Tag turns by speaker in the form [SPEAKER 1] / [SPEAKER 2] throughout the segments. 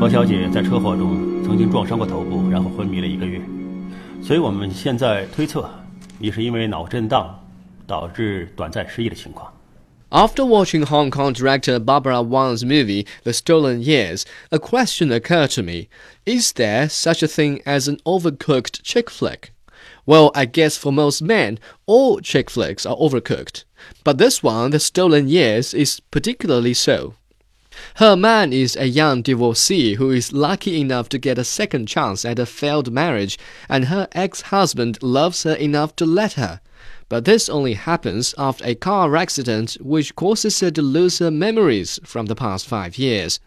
[SPEAKER 1] 何小姐在车祸中曾经撞伤过头部，然后昏迷了一个月，所以我们现在推测，你是因为脑震荡导致短暂失忆的情况。
[SPEAKER 2] After watching Hong Kong director Barbara Wong's movie, The Stolen Years, a question occurred to me Is there such a thing as an overcooked chick flick? Well, I guess for most men, all chick flicks are overcooked. But this one, The Stolen Years, is particularly so. He Man is a young divorcee who is lucky enough to get a second chance at a failed marriage, and her ex husband loves her enough to let her. But this only happens after a car accident which causes her to lose her memories from the past five years.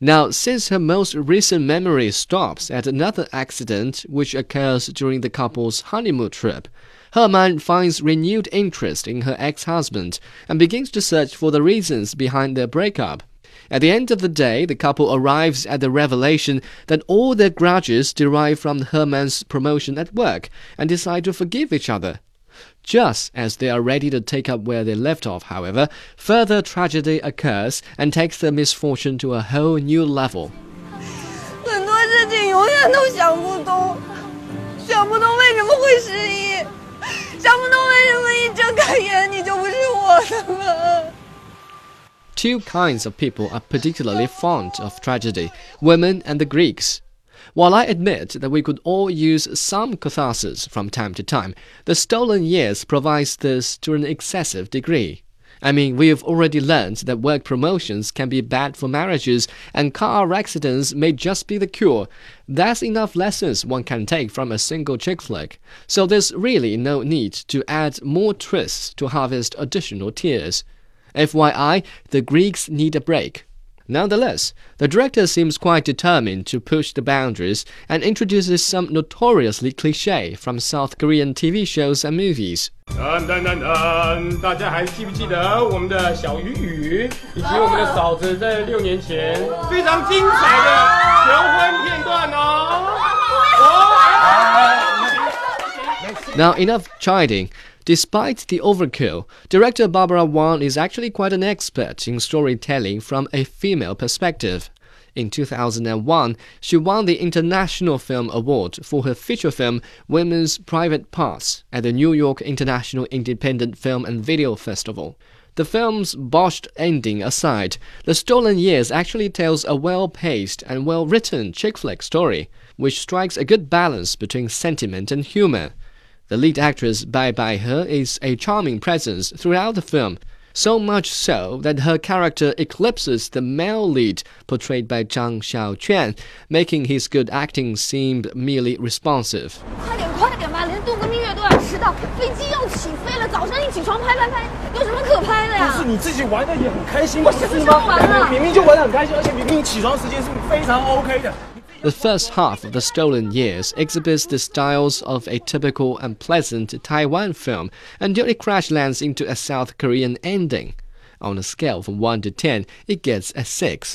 [SPEAKER 2] Now, since her most recent memory stops at another accident which occurs during the couple's honeymoon trip, her mind finds renewed interest in her ex husband and begins to search for the reasons behind their breakup. At the end of the day, the couple arrives at the revelation that all their grudges derive from He Man's promotion at work and decide to forgive each other. Just as they are ready to take up where they left off, however, further tragedy occurs and takes their misfortune to a whole new level.
[SPEAKER 3] 很多事情永远都想不通，想不通为什么会失忆，想不通为什么一睁开眼你就不是我的。
[SPEAKER 2] Two kinds of people are particularly fond of tragedy women and the Greeks. While I admit that we could all use some catharsis from time to time, the stolen years provides this to an excessive degree. I mean, we've already learned that work promotions can be bad for marriages, and car accidents may just be the cure. That's enough lessons one can take from a single chick flick. So there's really no need to add more twists to harvest additional tears. FYI, the Greeks need a break. Nonetheless, the director seems quite determined to push the boundaries and introduces some notoriously cliche from South Korean TV shows and movies.
[SPEAKER 4] 噔噔噔噔，大家还记不记得我们的小鱼鱼以及我们的嫂子在六年前非常精彩的求婚片段哦？哦，
[SPEAKER 2] Now, enough chiding. Despite the overkill, director Barbara Wong is actually quite an expert in storytelling from a female perspective. In 2001, she won the International Film Award for her feature film Women's Private Parts at the New York International Independent Film and Video Festival. The film's botched ending aside, The Stolen Years actually tells a well paced and well written chick flick story, which strikes a good balance between sentiment and humor. The lead actress Bai Bai He is a charming presence throughout the film, so much so that her character eclipses the male lead portrayed by Zhang Xiaoquan, making his good acting seem merely responsive.
[SPEAKER 3] 快点快点吧，连度个蜜月都要迟到，飞机要起飞了，早上一起床拍拍拍，有什么可拍的呀？
[SPEAKER 4] 是你自己玩的也很开心，
[SPEAKER 3] 我什么时候玩了
[SPEAKER 4] 明明就玩的很开心，而且明明起床时间是非常 OK 的。
[SPEAKER 2] the first half of The Stolen Years exhibits the styles of a typical and pleasant Taiwan film until it crash lands into a South Korean ending. On a scale from 1 to 10, it gets a 6.